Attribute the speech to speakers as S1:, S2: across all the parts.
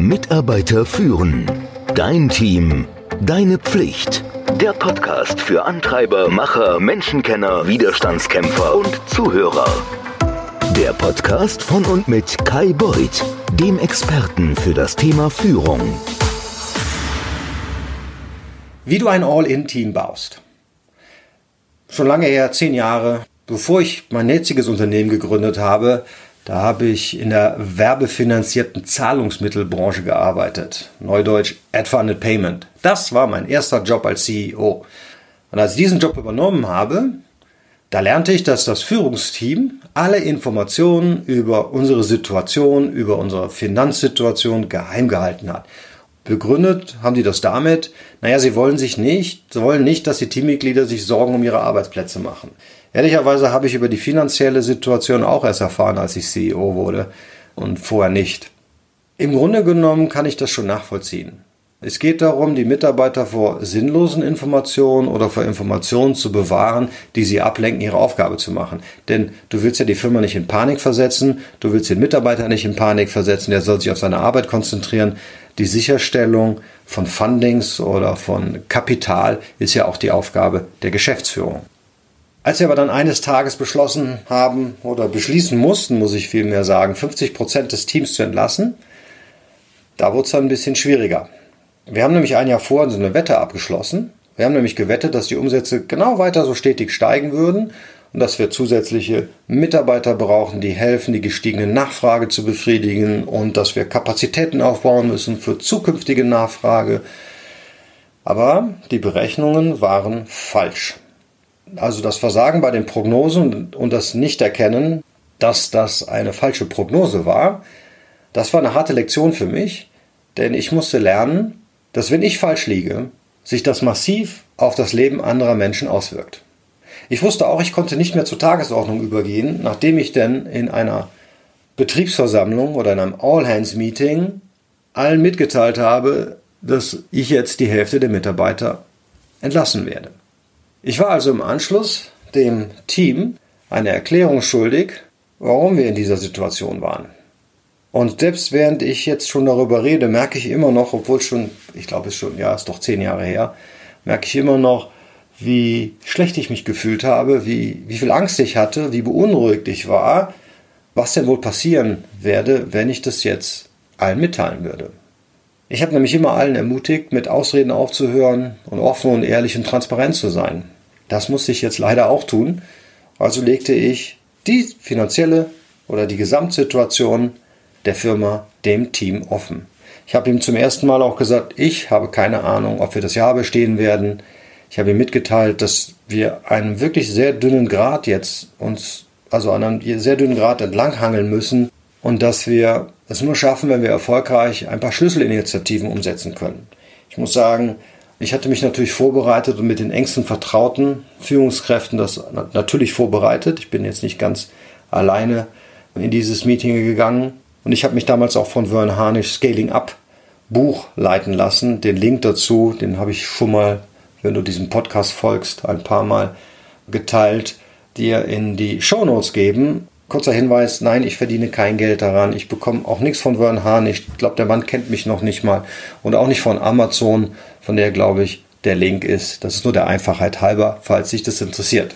S1: Mitarbeiter führen. Dein Team. Deine Pflicht. Der Podcast für Antreiber, Macher, Menschenkenner, Widerstandskämpfer und Zuhörer. Der Podcast von und mit Kai Beuth, dem Experten für das Thema Führung.
S2: Wie du ein All-in-Team baust. Schon lange her, zehn Jahre, bevor ich mein jetziges Unternehmen gegründet habe, da habe ich in der werbefinanzierten Zahlungsmittelbranche gearbeitet. Neudeutsch Ad-Funded Payment. Das war mein erster Job als CEO. Und als ich diesen Job übernommen habe, da lernte ich, dass das Führungsteam alle Informationen über unsere Situation, über unsere Finanzsituation geheim gehalten hat. Begründet haben die das damit, naja, sie wollen sich nicht, sie wollen nicht, dass die Teammitglieder sich Sorgen um ihre Arbeitsplätze machen. Ehrlicherweise habe ich über die finanzielle Situation auch erst erfahren, als ich CEO wurde und vorher nicht. Im Grunde genommen kann ich das schon nachvollziehen. Es geht darum, die Mitarbeiter vor sinnlosen Informationen oder vor Informationen zu bewahren, die sie ablenken, ihre Aufgabe zu machen. Denn du willst ja die Firma nicht in Panik versetzen, du willst den Mitarbeiter nicht in Panik versetzen, der soll sich auf seine Arbeit konzentrieren. Die Sicherstellung von Fundings oder von Kapital ist ja auch die Aufgabe der Geschäftsführung. Als wir aber dann eines Tages beschlossen haben oder beschließen mussten, muss ich vielmehr sagen, 50 Prozent des Teams zu entlassen, da wurde es dann ein bisschen schwieriger. Wir haben nämlich ein Jahr vorher so eine Wette abgeschlossen. Wir haben nämlich gewettet, dass die Umsätze genau weiter so stetig steigen würden und dass wir zusätzliche Mitarbeiter brauchen, die helfen, die gestiegene Nachfrage zu befriedigen und dass wir Kapazitäten aufbauen müssen für zukünftige Nachfrage. Aber die Berechnungen waren falsch. Also das Versagen bei den Prognosen und das Nichterkennen, dass das eine falsche Prognose war, das war eine harte Lektion für mich, denn ich musste lernen, dass wenn ich falsch liege, sich das massiv auf das Leben anderer Menschen auswirkt. Ich wusste auch, ich konnte nicht mehr zur Tagesordnung übergehen, nachdem ich denn in einer Betriebsversammlung oder in einem All-Hands-Meeting allen mitgeteilt habe, dass ich jetzt die Hälfte der Mitarbeiter entlassen werde. Ich war also im Anschluss dem Team eine Erklärung schuldig, warum wir in dieser Situation waren. Und selbst während ich jetzt schon darüber rede, merke ich immer noch, obwohl schon, ich glaube es schon, ja, ist doch zehn Jahre her, merke ich immer noch, wie schlecht ich mich gefühlt habe, wie, wie viel Angst ich hatte, wie beunruhigt ich war, was denn wohl passieren werde, wenn ich das jetzt allen mitteilen würde. Ich habe nämlich immer allen ermutigt, mit Ausreden aufzuhören und offen und ehrlich und transparent zu sein. Das musste ich jetzt leider auch tun. Also legte ich die finanzielle oder die Gesamtsituation der Firma dem Team offen. Ich habe ihm zum ersten Mal auch gesagt, ich habe keine Ahnung, ob wir das Jahr bestehen werden. Ich habe ihm mitgeteilt, dass wir einen wirklich sehr dünnen Grad jetzt uns, also an einem sehr dünnen Grad entlanghangeln müssen und dass wir es nur schaffen, wenn wir erfolgreich ein paar Schlüsselinitiativen umsetzen können. Ich muss sagen, ich hatte mich natürlich vorbereitet und mit den engsten vertrauten Führungskräften das natürlich vorbereitet. Ich bin jetzt nicht ganz alleine in dieses Meeting gegangen. Und ich habe mich damals auch von Vern Harnisch Scaling Up Buch leiten lassen. Den Link dazu, den habe ich schon mal, wenn du diesem Podcast folgst, ein paar Mal geteilt, dir in die Show Notes geben. Kurzer Hinweis, nein, ich verdiene kein Geld daran. Ich bekomme auch nichts von Vern Hahn. Ich glaube, der Mann kennt mich noch nicht mal. Und auch nicht von Amazon, von der, glaube ich, der Link ist. Das ist nur der Einfachheit halber, falls sich das interessiert.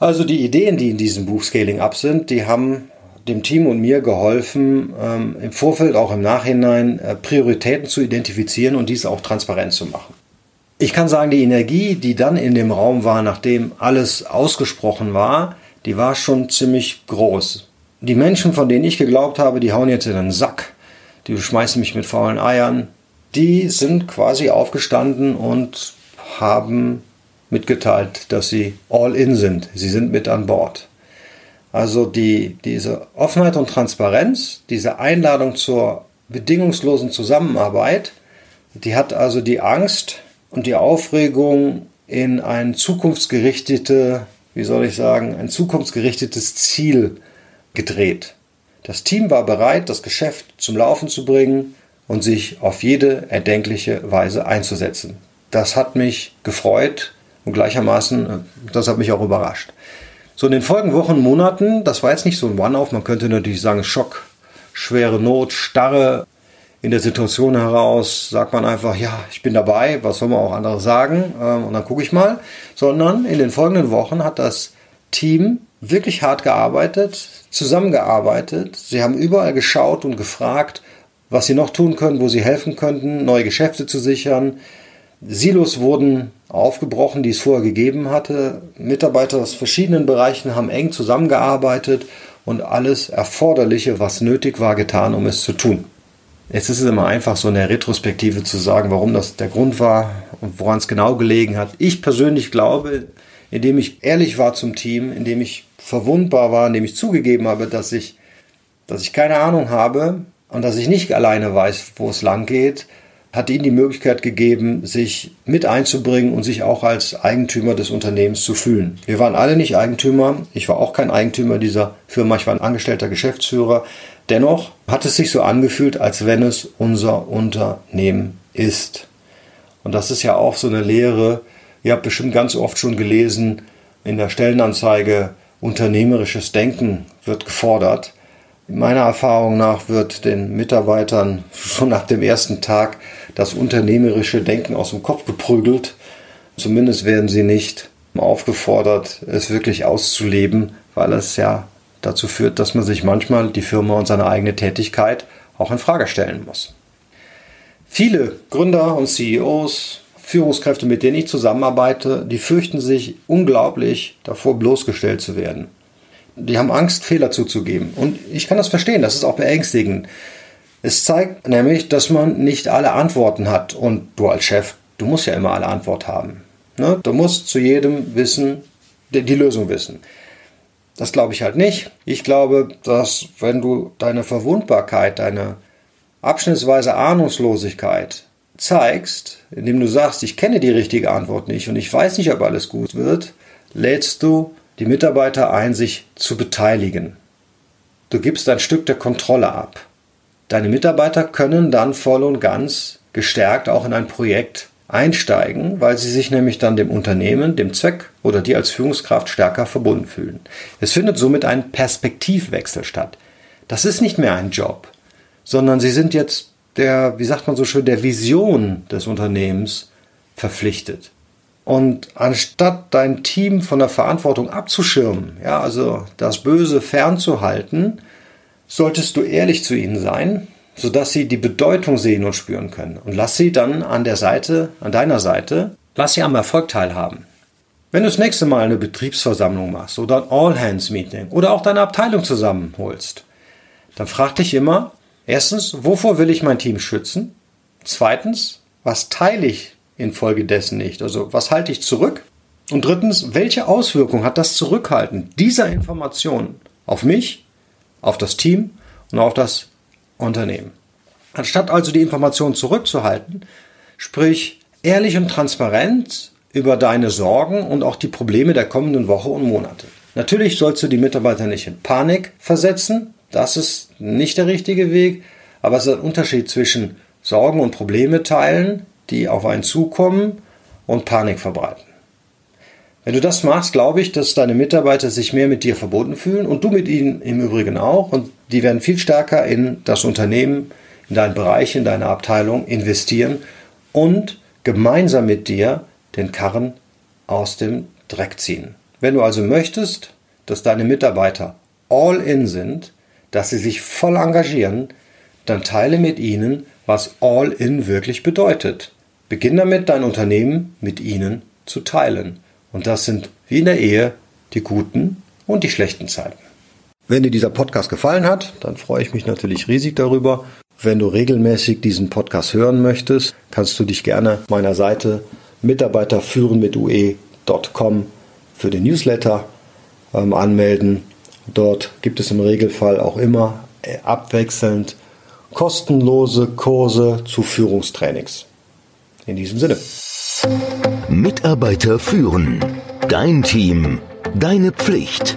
S2: Also die Ideen, die in diesem Buch Scaling Up sind, die haben dem Team und mir geholfen, ähm, im Vorfeld, auch im Nachhinein, äh, Prioritäten zu identifizieren und dies auch transparent zu machen. Ich kann sagen, die Energie, die dann in dem Raum war, nachdem alles ausgesprochen war, die war schon ziemlich groß. Die Menschen, von denen ich geglaubt habe, die hauen jetzt in den Sack, die schmeißen mich mit faulen Eiern, die sind quasi aufgestanden und haben mitgeteilt, dass sie all in sind. Sie sind mit an Bord. Also die, diese Offenheit und Transparenz, diese Einladung zur bedingungslosen Zusammenarbeit, die hat also die Angst und die Aufregung in ein zukunftsgerichtete wie soll ich sagen, ein zukunftsgerichtetes Ziel gedreht. Das Team war bereit, das Geschäft zum Laufen zu bringen und sich auf jede erdenkliche Weise einzusetzen. Das hat mich gefreut und gleichermaßen, äh, das hat mich auch überrascht. So in den folgenden Wochen, Monaten, das war jetzt nicht so ein One-Off, man könnte natürlich sagen Schock, schwere Not, Starre. In der Situation heraus sagt man einfach, ja, ich bin dabei, was soll man auch anderes sagen ähm, und dann gucke ich mal, sondern in den folgenden Wochen hat das Team wirklich hart gearbeitet, zusammengearbeitet. Sie haben überall geschaut und gefragt, was sie noch tun können, wo sie helfen könnten, neue Geschäfte zu sichern. Silos wurden aufgebrochen, die es vorher gegeben hatte. Mitarbeiter aus verschiedenen Bereichen haben eng zusammengearbeitet und alles Erforderliche, was nötig war, getan, um es zu tun. Jetzt ist es immer einfach, so in der Retrospektive zu sagen, warum das der Grund war und woran es genau gelegen hat. Ich persönlich glaube, indem ich ehrlich war zum Team, indem ich verwundbar war, indem ich zugegeben habe, dass ich, dass ich keine Ahnung habe und dass ich nicht alleine weiß, wo es lang geht, hat ihnen die Möglichkeit gegeben, sich mit einzubringen und sich auch als Eigentümer des Unternehmens zu fühlen. Wir waren alle nicht Eigentümer. Ich war auch kein Eigentümer dieser Firma. Ich war ein angestellter Geschäftsführer. Dennoch hat es sich so angefühlt, als wenn es unser Unternehmen ist. Und das ist ja auch so eine Lehre. Ihr habt bestimmt ganz oft schon gelesen in der Stellenanzeige, unternehmerisches Denken wird gefordert. Meiner Erfahrung nach wird den Mitarbeitern schon nach dem ersten Tag das unternehmerische Denken aus dem Kopf geprügelt. Zumindest werden sie nicht aufgefordert, es wirklich auszuleben, weil es ja dazu führt, dass man sich manchmal die Firma und seine eigene Tätigkeit auch in Frage stellen muss. Viele Gründer und CEOs, Führungskräfte, mit denen ich zusammenarbeite, die fürchten sich unglaublich davor bloßgestellt zu werden. Die haben Angst, Fehler zuzugeben. Und ich kann das verstehen, das ist auch beängstigend. Es zeigt nämlich, dass man nicht alle Antworten hat. Und du als Chef, du musst ja immer alle Antworten haben. Ne? Du musst zu jedem wissen, die Lösung wissen. Das glaube ich halt nicht. Ich glaube, dass wenn du deine Verwundbarkeit, deine abschnittsweise Ahnungslosigkeit zeigst, indem du sagst, ich kenne die richtige Antwort nicht und ich weiß nicht, ob alles gut wird, lädst du die Mitarbeiter ein, sich zu beteiligen. Du gibst ein Stück der Kontrolle ab. Deine Mitarbeiter können dann voll und ganz gestärkt auch in ein Projekt einsteigen, weil sie sich nämlich dann dem Unternehmen, dem Zweck oder dir als Führungskraft stärker verbunden fühlen. Es findet somit ein Perspektivwechsel statt. Das ist nicht mehr ein Job, sondern sie sind jetzt der, wie sagt man so schön, der Vision des Unternehmens verpflichtet. Und anstatt dein Team von der Verantwortung abzuschirmen, ja, also das Böse fernzuhalten, solltest du ehrlich zu ihnen sein sodass sie die Bedeutung sehen und spüren können. Und lass sie dann an der Seite, an deiner Seite, lass sie am Erfolg teilhaben. Wenn du das nächste Mal eine Betriebsversammlung machst oder ein All-Hands-Meeting oder auch deine Abteilung zusammenholst, dann frag dich immer, erstens, wovor will ich mein Team schützen? Zweitens, was teile ich infolgedessen nicht? Also, was halte ich zurück? Und drittens, welche Auswirkung hat das Zurückhalten dieser Informationen auf mich, auf das Team und auf das Unternehmen. Anstatt also die Informationen zurückzuhalten, sprich ehrlich und transparent über deine Sorgen und auch die Probleme der kommenden Woche und Monate. Natürlich sollst du die Mitarbeiter nicht in Panik versetzen, das ist nicht der richtige Weg, aber es ist ein Unterschied zwischen Sorgen und Probleme teilen, die auf einen zukommen und Panik verbreiten. Wenn du das machst, glaube ich, dass deine Mitarbeiter sich mehr mit dir verbunden fühlen und du mit ihnen im Übrigen auch. Und die werden viel stärker in das Unternehmen, in deinen Bereich, in deine Abteilung investieren und gemeinsam mit dir den Karren aus dem Dreck ziehen. Wenn du also möchtest, dass deine Mitarbeiter all in sind, dass sie sich voll engagieren, dann teile mit ihnen, was all in wirklich bedeutet. Beginn damit, dein Unternehmen mit ihnen zu teilen. Und das sind wie in der Ehe die guten und die schlechten Zeiten. Wenn dir dieser Podcast gefallen hat, dann freue ich mich natürlich riesig darüber. Wenn du regelmäßig diesen Podcast hören möchtest, kannst du dich gerne meiner Seite mitarbeiterführen mit ue.com für den Newsletter ähm, anmelden. Dort gibt es im Regelfall auch immer äh, abwechselnd kostenlose Kurse zu Führungstrainings. In diesem Sinne.
S1: Mitarbeiter führen. Dein Team. Deine Pflicht.